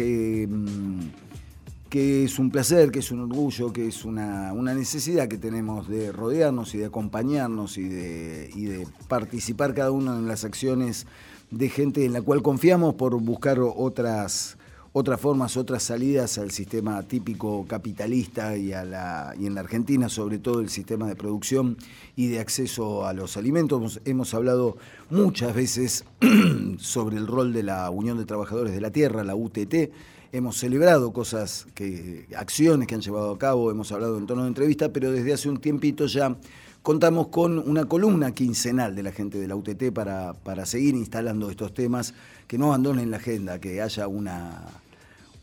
que, mm, que es un placer, que es un orgullo, que es una, necesidad que tenemos de rodearnos y de acompañarnos y de, y de participar cada uno en las acciones de gente en la cual confiamos por buscar otras otras formas, otras salidas al sistema típico capitalista y, a la, y en la Argentina, sobre todo el sistema de producción y de acceso a los alimentos. Hemos hablado muchas veces sobre el rol de la Unión de Trabajadores de la Tierra, la UTT. Hemos celebrado cosas, que, acciones que han llevado a cabo, hemos hablado en tono de entrevista, pero desde hace un tiempito ya contamos con una columna quincenal de la gente de la UTT para, para seguir instalando estos temas, que no abandonen la agenda, que haya una,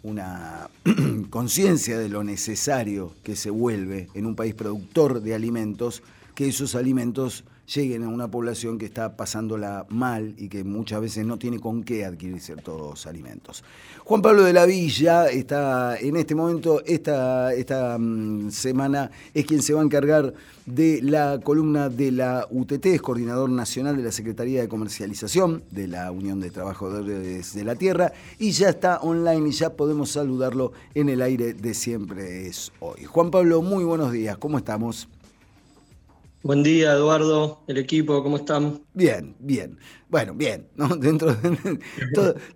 una conciencia de lo necesario que se vuelve en un país productor de alimentos, que esos alimentos lleguen a una población que está pasándola mal y que muchas veces no tiene con qué adquirir ciertos alimentos. Juan Pablo de la Villa está en este momento, esta, esta mm, semana, es quien se va a encargar de la columna de la UTT, es coordinador nacional de la Secretaría de Comercialización de la Unión de Trabajadores de la Tierra y ya está online y ya podemos saludarlo en el aire de siempre es hoy. Juan Pablo, muy buenos días, ¿cómo estamos? Buen día, Eduardo, el equipo, ¿cómo están? Bien, bien. Bueno, bien, ¿no? Dentro de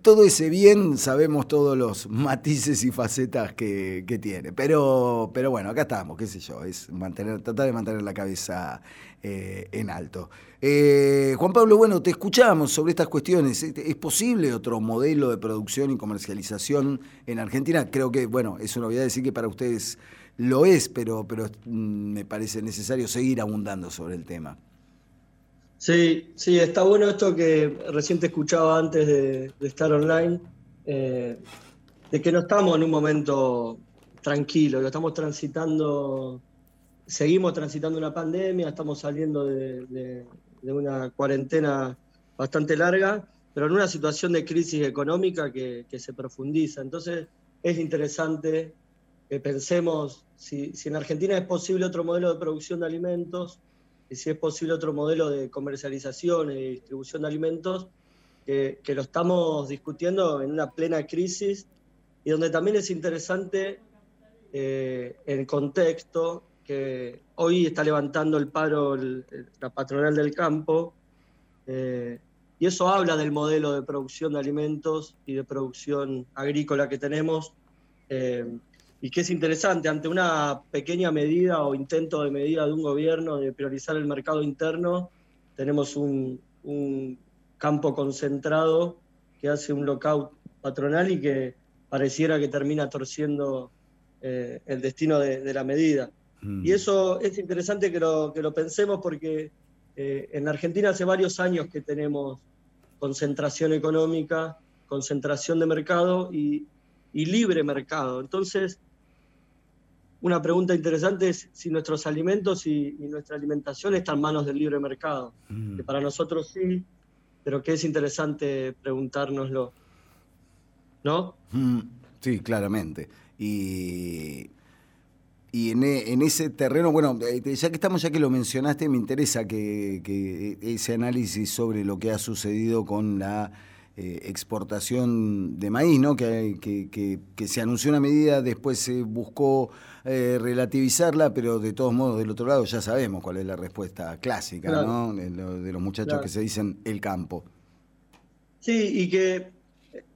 todo, ese bien sabemos todos los matices y facetas que, tiene. Pero, pero bueno, acá estamos, qué sé yo, es mantener, tratar de mantener la cabeza eh, en alto. Eh, Juan Pablo, bueno, te escuchamos sobre estas cuestiones. ¿Es posible otro modelo de producción y comercialización en Argentina? Creo que, bueno, eso no voy a decir que para ustedes lo es, pero, pero mm, me parece necesario seguir abundando sobre el tema. Sí, sí, está bueno esto que recién te escuchaba antes de, estar online, eh, de que no estamos en un momento tranquilo, que estamos transitando, seguimos transitando una pandemia, estamos saliendo de, una cuarentena bastante larga, pero en una situación de crisis económica que se profundiza. Entonces es interesante que pensemos si, en Argentina es posible otro modelo de producción de alimentos, y si es posible otro modelo de comercialización y distribución de alimentos, que, lo estamos discutiendo en una plena crisis y donde también es interesante eh, el contexto que hoy está levantando el paro la patronal del campo, eh, y eso habla del modelo de producción de alimentos y de producción agrícola que tenemos. Eh, y que es interesante, ante una pequeña medida o intento de medida de un gobierno de priorizar el mercado interno, tenemos un, campo concentrado que hace un lockout patronal y que pareciera que termina torciendo eh, el destino de, la medida. Mm. Y eso es interesante que lo, que lo pensemos porque eh, en Argentina hace varios años que tenemos concentración económica, concentración de mercado y, y libre mercado. Entonces, una pregunta interesante es si nuestros alimentos y, nuestra alimentación están en manos del libre mercado. Mm. Que para nosotros sí, pero que es interesante preguntárnoslo. ¿No? Mm, sí, claramente. Y, y en, ese terreno, bueno, eh, ya que estamos, ya que lo mencionaste, me interesa que ese análisis sobre lo que ha sucedido con la eh, exportación de maíz, ¿no? Que, que, se anunció una medida, después se buscó eh, relativizarla, pero de todos modos, del otro lado ya sabemos cuál es la respuesta clásica, ¿no? De, los muchachos que se dicen el campo. Sí, y que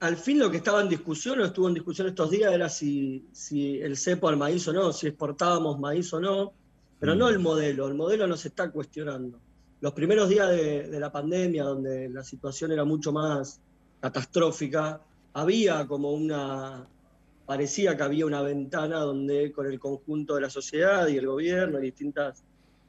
al fin lo que estaba en discusión, o estuvo en discusión estos días, era si, si el cepo al maíz o no, si exportábamos maíz o no, pero no mm. el modelo, el modelo no se está cuestionando. Los primeros días de, de la pandemia, donde la situación era mucho más catastrófica, había como una, parecía que había una ventana donde con el conjunto de la sociedad y el gobierno y distintas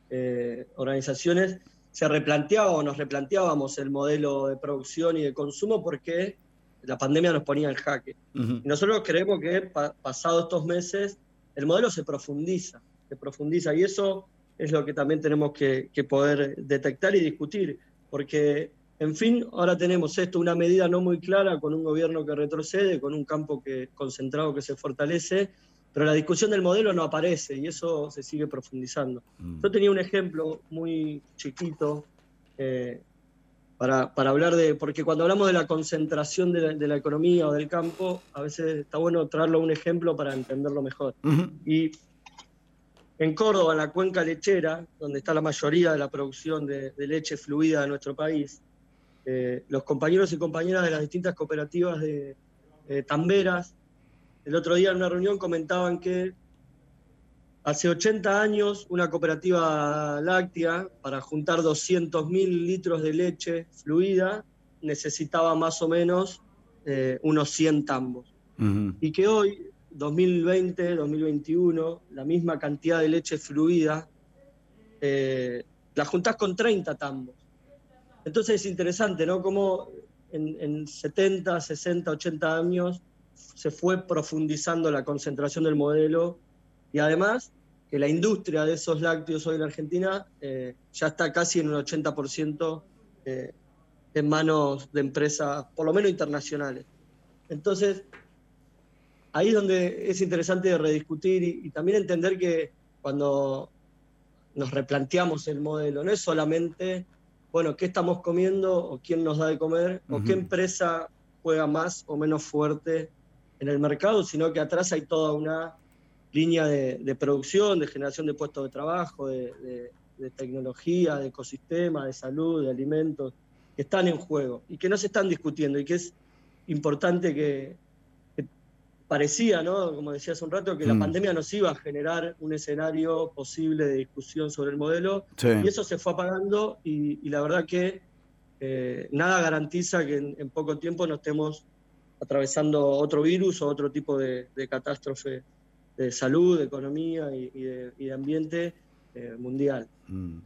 eh, organizaciones se replanteaba o nos replanteábamos el modelo de producción y de consumo porque la pandemia nos ponía en jaque. Y nosotros creemos que pasado estos meses el modelo se profundiza, se profundiza y eso es lo que también tenemos que poder detectar y discutir, porque en fin, ahora tenemos esto, una medida no muy clara, con un gobierno que retrocede, con un campo que, concentrado que se fortalece, pero la discusión del modelo no aparece y eso se sigue profundizando. Mm. Yo tenía un ejemplo muy chiquito, eh, para, hablar de, porque cuando hablamos de la concentración de la, economía o del campo, a veces está bueno traerlo un ejemplo para entenderlo mejor. Y en Córdoba, en la cuenca lechera, donde está la mayoría de la producción de, leche fluida de nuestro país, eh, los compañeros y compañeras de las distintas cooperativas de tamberas, el otro día en una reunión comentaban que Hace 80 años, una cooperativa láctea, para juntar 200.000 litros de leche fluida, necesitaba más o menos eh, unos 100 tambos. Y que hoy, 2020, 2021, la misma cantidad de leche fluida, eh, la juntás con 30 tambos. Entonces es interesante, ¿no? Cómo en, en 70, 60, 80 años se fue profundizando la concentración del modelo y además que la industria de esos lácteos hoy en Argentina eh, ya está casi en un 80% eh, en manos de empresas, por lo menos internacionales. Entonces, ahí es donde es interesante rediscutir y, también entender que cuando nos replanteamos el modelo, no es solamente, bueno, qué estamos comiendo o quién nos da de comer o qué empresa juega más o menos fuerte en el mercado, sino que atrás hay toda una línea de, producción, de generación de puestos de trabajo, de, tecnología, de ecosistema, de salud, de alimentos, que están en juego y que no se están discutiendo y que es importante que, parecía, ¿no? como decía hace un rato, que la mm. pandemia nos iba a generar un escenario posible de discusión sobre el modelo y eso se fue apagando y, la verdad que eh, nada garantiza que en, poco tiempo no estemos atravesando otro virus o otro tipo de catástrofe de salud, de economía y, de, ambiente eh, mundial. Mm.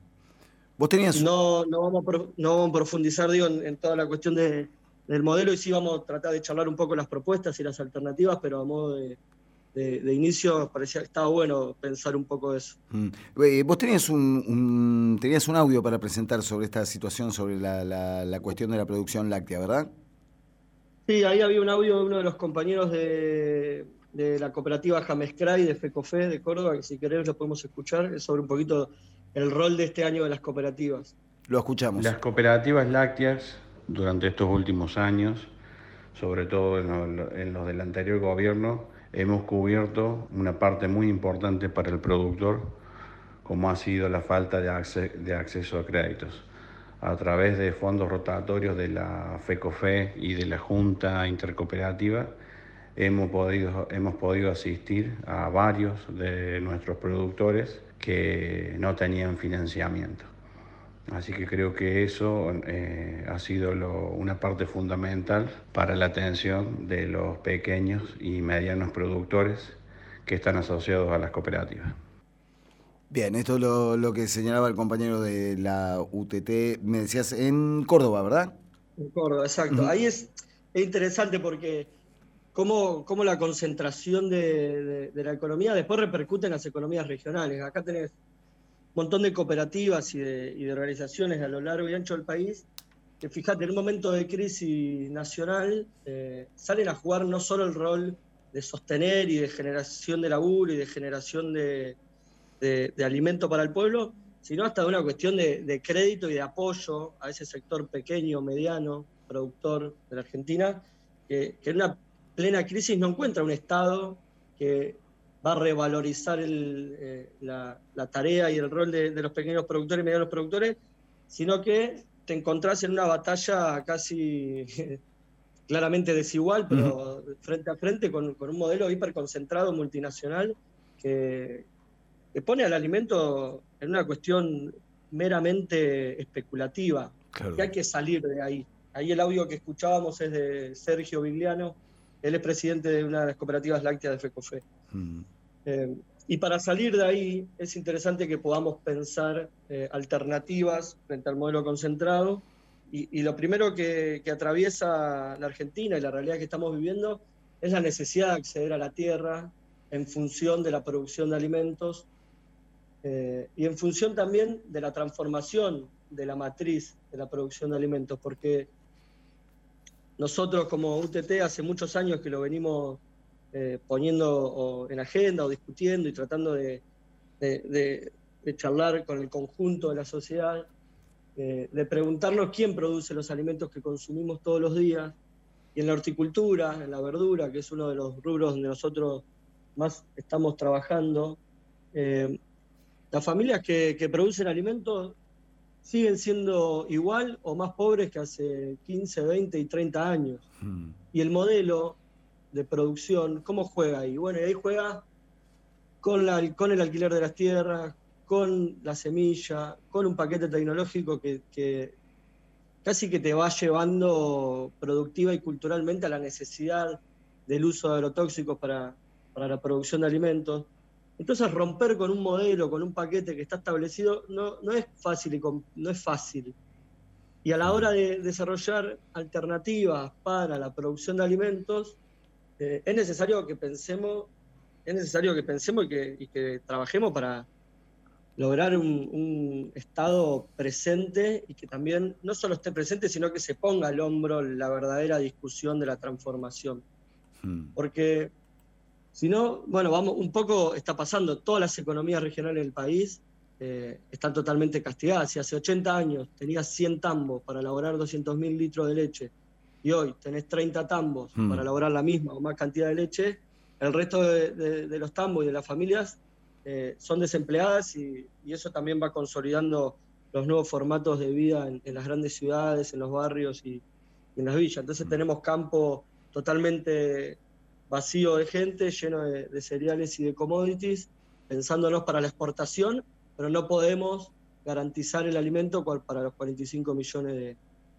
¿Vos tenías... No, no, vamos, a, no profundizar digo, en, toda la cuestión de, del modelo y sí vamos a tratar de charlar un poco las propuestas y las alternativas, pero a modo de, de, inicio parecía que estaba bueno pensar un poco eso. Mm. Eh, vos tenías un, tenías un audio para presentar sobre esta situación, sobre la, la, la, cuestión de la producción láctea, ¿verdad? Sí, ahí había un audio de uno de los compañeros de, de la cooperativa Jamescray de FECOFE de Córdoba, que si querés lo podemos escuchar, es sobre un poquito el rol de este año de las cooperativas. Lo escuchamos. Las cooperativas lácteas, durante estos últimos años, sobre todo en, los del anterior gobierno, hemos cubierto una parte muy importante para el productor, como ha sido la falta de, acceso a créditos a través de fondos rotatorios de la FECOFE y de la Junta Intercooperativa hemos podido, hemos podido asistir a varios de nuestros productores que no tenían financiamiento. Así que creo que eso eh, ha sido una parte fundamental para la atención de los pequeños y medianos productores que están asociados a las cooperativas. Bien, esto es lo, que señalaba el compañero de la UTT, me decías, en Córdoba, ¿verdad? En Córdoba, exacto. Ahí es, es interesante porque cómo, cómo la concentración de, la economía después repercute en las economías regionales. Acá tenés montón de cooperativas y de, organizaciones a lo largo y ancho del país que, fíjate, en un momento de crisis nacional eh, salen a jugar no solo el rol de sostener y de generación de laburo y de generación de, de alimento para el pueblo, sino hasta de una cuestión de, crédito y de apoyo a ese sector pequeño, mediano, productor de la Argentina, que, que en una plena crisis no encuentra un Estado que va a revalorizar eh, la, tarea y el rol de, los pequeños productores y medianos productores, sino que te encontrás en una batalla casi claramente desigual, pero frente a frente con, un modelo hiperconcentrado multinacional que, pone al alimento en una cuestión meramente especulativa, que hay que salir de ahí. Ahí el audio que escuchábamos es de Sergio Vigliano, él es presidente de una de las cooperativas lácteas de FECOFE. Mm. Eh, y para salir de ahí es interesante que podamos pensar eh, alternativas frente al modelo concentrado. Y, lo primero que, atraviesa la Argentina y la realidad que estamos viviendo es la necesidad de acceder a la tierra en función de la producción de alimentos eh, y en función también de la transformación de la matriz de la producción de alimentos, porque nosotros como UTT hace muchos años que lo venimos eh, poniendo en agenda o discutiendo y tratando de, charlar con el conjunto de la sociedad. eh, de preguntarnos quién produce los alimentos que consumimos todos los días. Y en la horticultura, en la verdura, que es uno de los rubros donde nosotros más estamos trabajando, eh, las familias que, producen alimentos siguen siendo igual o más pobres que hace 15, 20 y 30 años. Hmm. Y el modelo de producción, ¿cómo juega ahí? Bueno, ahí juega con, la, con el alquiler de las tierras, con la semilla, con un paquete tecnológico que, casi que te va llevando productiva y culturalmente a la necesidad del uso de agrotóxicos para, la producción de alimentos. Entonces romper con un modelo, con un paquete que está establecido, no, no es fácil y no es fácil. Y a la hora de desarrollar alternativas para la producción de alimentos, eh, es necesario que pensemos, es necesario que pensemos y que trabajemos para, lograr un, estado presente y que también no solo esté presente, sino que se ponga al hombro la verdadera discusión de la transformación. Hmm. Porque si no, bueno, vamos, un poco está pasando, todas las economías regionales del país eh, están totalmente castigadas. Si hace 80 años tenías 100 tambos para elaborar 200.000 litros de leche y hoy tenés 30 tambos hmm. para elaborar la misma o más cantidad de leche, el resto de los tambos y de las familias eh, son desempleadas y, eso también va consolidando los nuevos formatos de vida en, las grandes ciudades, en los barrios y, en las villas. Entonces mm. tenemos campo totalmente vacío de gente, lleno de, cereales y de commodities, pensándonos para la exportación, pero no podemos garantizar el alimento para los 45 millones de,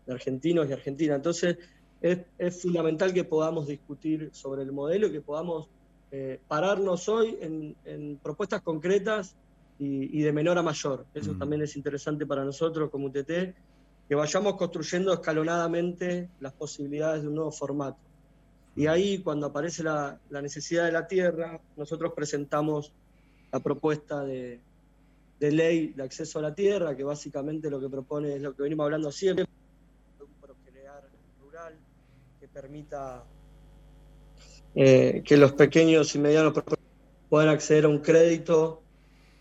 argentinos y argentinas. Entonces es, es fundamental que podamos discutir sobre el modelo y que podamos eh, pararnos hoy en, propuestas concretas y, de menor a mayor. Eso mm. también es interesante para nosotros como UTT, que vayamos construyendo escalonadamente las posibilidades de un nuevo formato. Y ahí, cuando aparece la, necesidad de la tierra, nosotros presentamos la propuesta de, ley de acceso a la tierra, que básicamente lo que propone es lo que venimos hablando siempre, un procrear rural que permita eh, que los pequeños y medianos puedan acceder a un crédito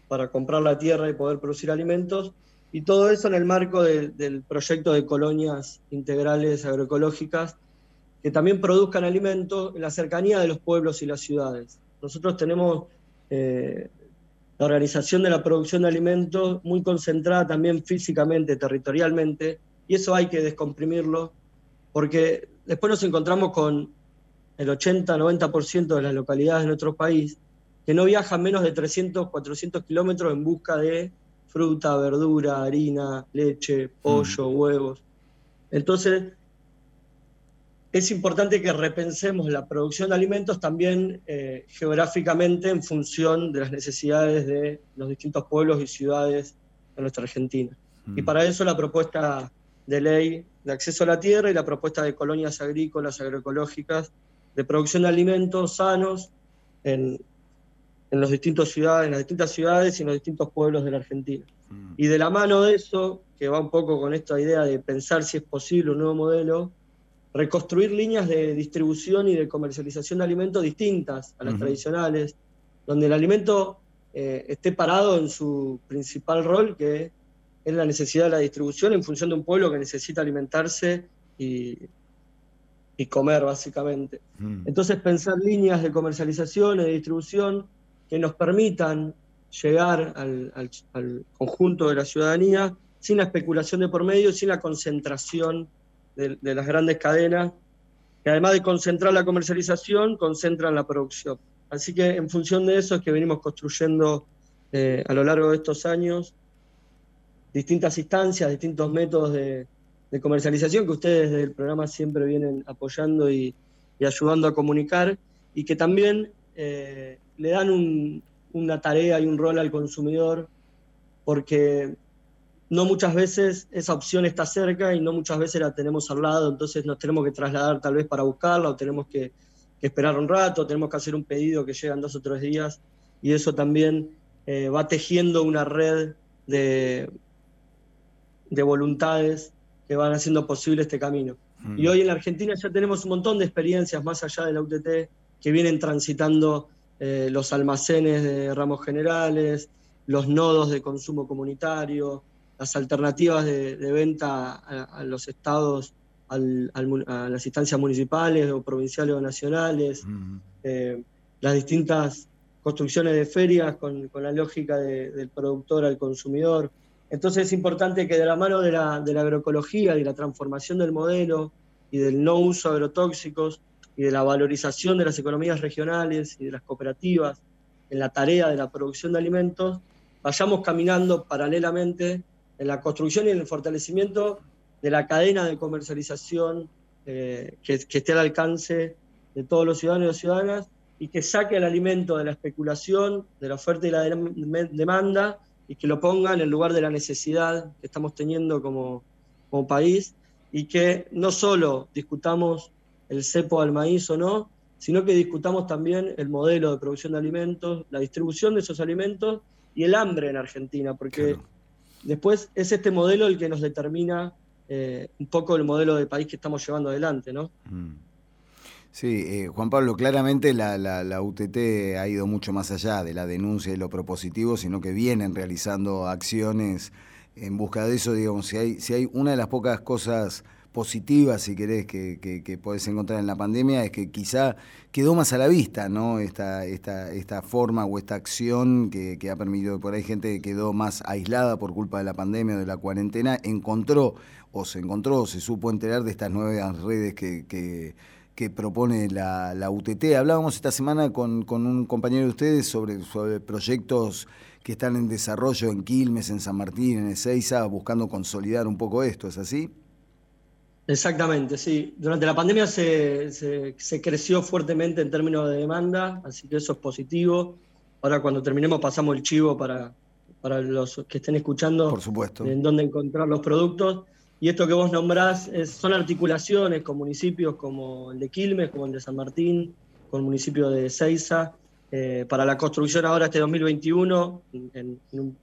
para comprar la tierra y poder producir alimentos, y todo eso en el marco del proyecto de colonias integrales agroecológicas que también produzcan alimentos en la cercanía de los pueblos y las ciudades. Nosotros tenemos eh, la organización de la producción de alimentos muy concentrada también físicamente, territorialmente, y eso hay que descomprimirlo, porque después nos encontramos con el 80-90% de las localidades de nuestro país, que no viajan menos de 300, 400 kilómetros en busca de fruta, verdura, harina, leche, pollo, mm. huevos. Entonces, es importante que repensemos la producción de alimentos también eh, geográficamente en función de las necesidades de los distintos pueblos y ciudades de nuestra Argentina. Y mm. para eso la propuesta de ley de acceso a la tierra y la propuesta de colonias agrícolas agroecológicas de producción de alimentos sanos en, en, los distintos ciudades, en las distintas ciudades y en los distintos pueblos de la Argentina. Mm. Y de la mano de eso, que va un poco con esta idea de pensar si es posible un nuevo modelo, reconstruir líneas de distribución y de comercialización de alimentos distintas a las tradicionales, donde el alimento eh, esté parado en su principal rol, que es la necesidad de la distribución en función de un pueblo que necesita alimentarse y, y comer, básicamente. Mm. Entonces, pensar líneas de comercialización y de distribución que nos permitan llegar al, conjunto de la ciudadanía sin la especulación de por medio, sin la concentración de, las grandes cadenas, que además de concentrar la comercialización, concentran la producción. Así que en función de eso es que venimos construyendo eh, a lo largo de estos años distintas instancias, distintos métodos de, comercialización que ustedes del programa siempre vienen apoyando y, ayudando a comunicar y que también eh, le dan una tarea y un rol al consumidor porque no muchas veces esa opción está cerca y no muchas veces la tenemos al lado, entonces nos tenemos que trasladar tal vez para buscarla o tenemos que, esperar un rato, tenemos que hacer un pedido que llega en dos o tres días y eso también eh, va tejiendo una red de, de voluntades que van haciendo posible este camino. Mm. Y hoy en la Argentina ya tenemos un montón de experiencias más allá de la UTT que vienen transitando eh, los almacenes de ramos generales, los nodos de consumo comunitario, las alternativas de, venta a, los estados, a las instancias municipales o provinciales o nacionales, eh, las distintas construcciones de ferias con, la lógica del productor al consumidor. Entonces es importante que de la mano de la, de la agroecología y la transformación del modelo y del no uso de agrotóxicos y de la valorización de las economías regionales y de las cooperativas en la tarea de la producción de alimentos, vayamos caminando paralelamente en la construcción y en el fortalecimiento de la cadena de comercialización eh, que, esté al alcance de todos los ciudadanos y ciudadanas y que saque el alimento de la especulación, de la oferta y la demanda y que lo ponga en el lugar de la necesidad que estamos teniendo como, como país y que no solo discutamos el cepo al maíz o no, sino que discutamos también el modelo de producción de alimentos, la distribución de esos alimentos y el hambre en Argentina, porque después es este modelo el que nos determina eh, un poco el modelo de país que estamos llevando adelante, ¿no? Mm. Sí, eh, Juan Pablo, claramente la, la, UTT ha ido mucho más allá de la denuncia y lo propositivo, sino que vienen realizando acciones en busca de eso, digamos, si hay, si hay una de las pocas cosas positivas, si querés, que, que, podés encontrar en la pandemia, es que quizá quedó más a la vista, ¿no? Esta, esta, esta forma o esta acción que, ha permitido, por ahí gente que quedó más aislada por culpa de la pandemia o de la cuarentena, encontró o se encontró o se supo enterar de estas nuevas redes que, que, propone la, la, UTT. Hablábamos esta semana con, con, un compañero de ustedes sobre, sobre proyectos que están en desarrollo en Quilmes, en San Martín, en Ezeiza, buscando consolidar un poco esto, ¿es así? Exactamente, sí. Durante la pandemia se, se, creció fuertemente en términos de demanda, así que eso es positivo. Ahora cuando terminemos pasamos el chivo para, para los que estén escuchando Por supuesto. en dónde encontrar los productos. Y esto que vos nombrás son articulaciones con municipios como el de Quilmes, como el de San Martín, con el municipio de Ceiza, eh, para la construcción ahora este 2021, en, un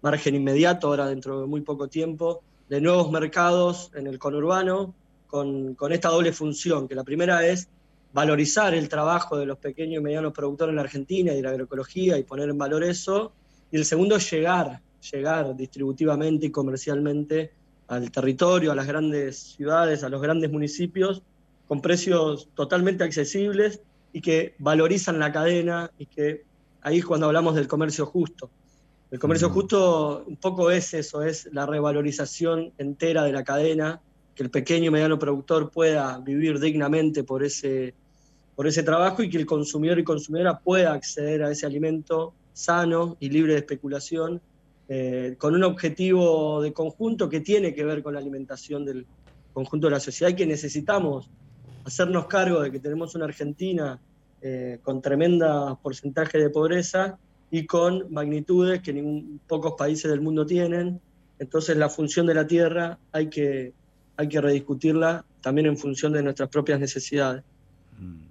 margen inmediato, ahora dentro de muy poco tiempo, de nuevos mercados en el conurbano con, con, esta doble función, que la primera es valorizar el trabajo de los pequeños y medianos productores en la Argentina y de la agroecología y poner en valor eso, y el segundo es llegar, llegar distributivamente y comercialmente al territorio, a las grandes ciudades, a los grandes municipios, con precios totalmente accesibles y que valorizan la cadena y que ahí es cuando hablamos del comercio justo. El comercio justo un poco es eso, es la revalorización entera de la cadena, que el pequeño y mediano productor pueda vivir dignamente por ese, por ese trabajo y que el consumidor y consumidora pueda acceder a ese alimento sano y libre de especulación, eh, con un objetivo de conjunto que tiene que ver con la alimentación del conjunto de la sociedad y que necesitamos hacernos cargo de que tenemos una Argentina eh, con tremenda porcentaje de pobreza y con magnitudes que ningún, pocos países del mundo tienen. Entonces la función de la Tierra hay que, hay que rediscutirla también en función de nuestras propias necesidades. Mm.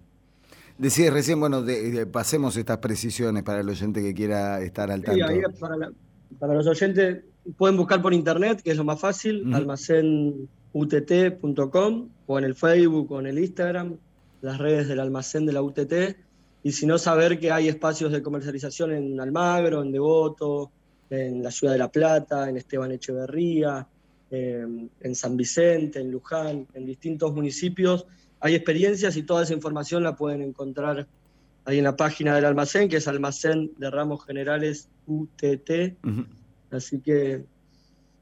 Decías recién, bueno, pasemos estas precisiones para el oyente que quiera estar al tanto. para, los oyentes pueden buscar por internet, que es lo más fácil, almacenutt.com o en el Facebook o en el Instagram, las redes del almacén de la UTT y si no saber que hay espacios de comercialización en Almagro, en Devoto, en la Ciudad de La Plata, en Esteban Echeverría, en San Vicente, en Luján, en distintos municipios. Hay experiencias y toda esa información la pueden encontrar ahí en la página del almacén, que es Almacén de Ramos Generales UTT. Así que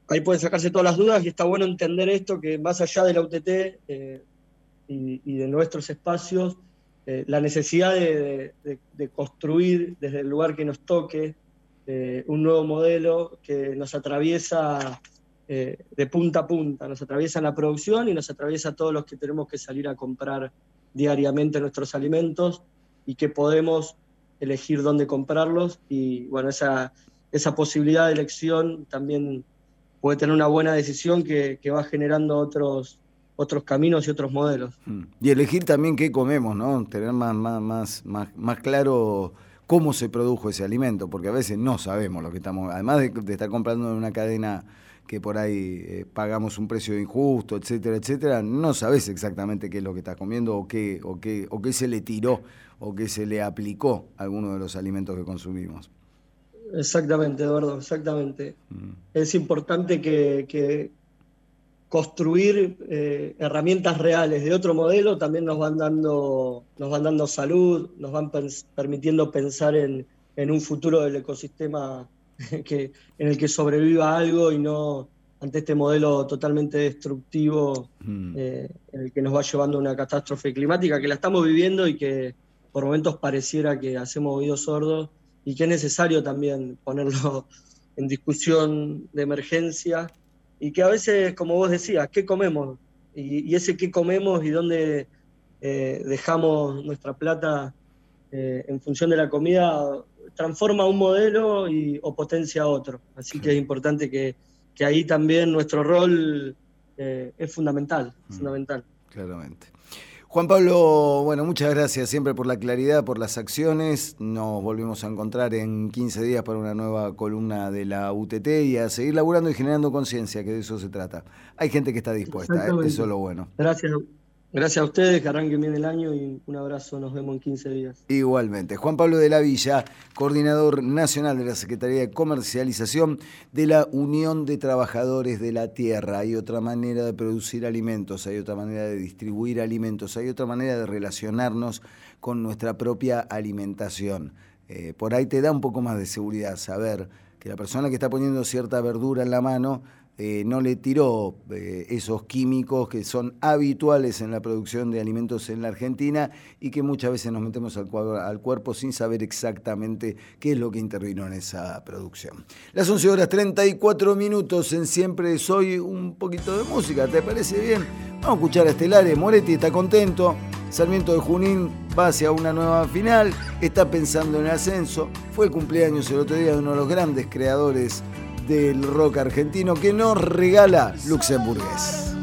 ahí pueden sacarse todas las dudas y está bueno entender esto, que más allá de la UTT eh, y de nuestros espacios, eh, la necesidad de, construir desde el lugar que nos toque eh, un nuevo modelo que nos atraviesa eh, de punta a punta, nos atraviesa la producción y nos atraviesa a todos los que tenemos que salir a comprar diariamente nuestros alimentos y que podemos elegir dónde comprarlos y bueno, esa, esa posibilidad de elección también puede tener una buena decisión que, que va generando otros, otros caminos y otros modelos. Mm. Y elegir también qué comemos, ¿no? Tener más, más, más, más, claro cómo se produjo ese alimento, porque a veces no sabemos lo que estamos, además de, estar comprando en una cadena que por ahí eh, pagamos un precio injusto, etcétera, etcétera, no sabes exactamente qué es lo que estás comiendo o qué, o qué, o qué se le tiró o qué se le aplicó a alguno de los alimentos que consumimos. Exactamente, Eduardo, exactamente. Mm. Es importante que, construir eh, herramientas reales de otro modelo también nos van dando, nos van dando salud, nos van permitiendo pensar en, un futuro del ecosistema que, en el que sobreviva algo y no ante este modelo totalmente destructivo mm. eh, en el que nos va llevando a una catástrofe climática que la estamos viviendo y que por momentos pareciera que hacemos oídos sordos y que es necesario también ponerlo en discusión de emergencia y que a veces, como vos decías, ¿qué comemos? Y, ese qué comemos y dónde eh, dejamos nuestra plata eh, en función de la comida transforma un modelo y, o potencia otro. Así que es importante que, ahí también nuestro rol eh, es fundamental, mm. fundamental. Claramente. Juan Pablo, bueno, muchas gracias siempre por la claridad, por las acciones. Nos volvemos a encontrar en 15 días para una nueva columna de la UTT y a seguir laburando y generando conciencia, que de eso se trata. Hay gente que está dispuesta, ¿eh? eso es lo bueno. Gracias. Gracias a ustedes, que arranquen bien el año y un abrazo, nos vemos en 15 días. Igualmente. Juan Pablo de la Villa, coordinador nacional de la Secretaría de Comercialización de la Unión de Trabajadores de la Tierra. Hay otra manera de producir alimentos, hay otra manera de distribuir alimentos, hay otra manera de relacionarnos con nuestra propia alimentación. Eh, por ahí te da un poco más de seguridad saber que la persona que está poniendo cierta verdura en la mano eh, no le tiró eh, esos químicos que son habituales en la producción de alimentos en la Argentina y que muchas veces nos metemos al, cuerpo sin saber exactamente qué es lo que intervino en esa producción. Las 11 horas 34 minutos en Siempre Soy un poquito de música, ¿te parece bien? Vamos a escuchar a Estelares, Moretti está contento, Sarmiento de Junín va hacia una nueva final, está pensando en el ascenso, fue el cumpleaños el otro día de uno de los grandes creadores del rock argentino que nos regala Luxemburgués.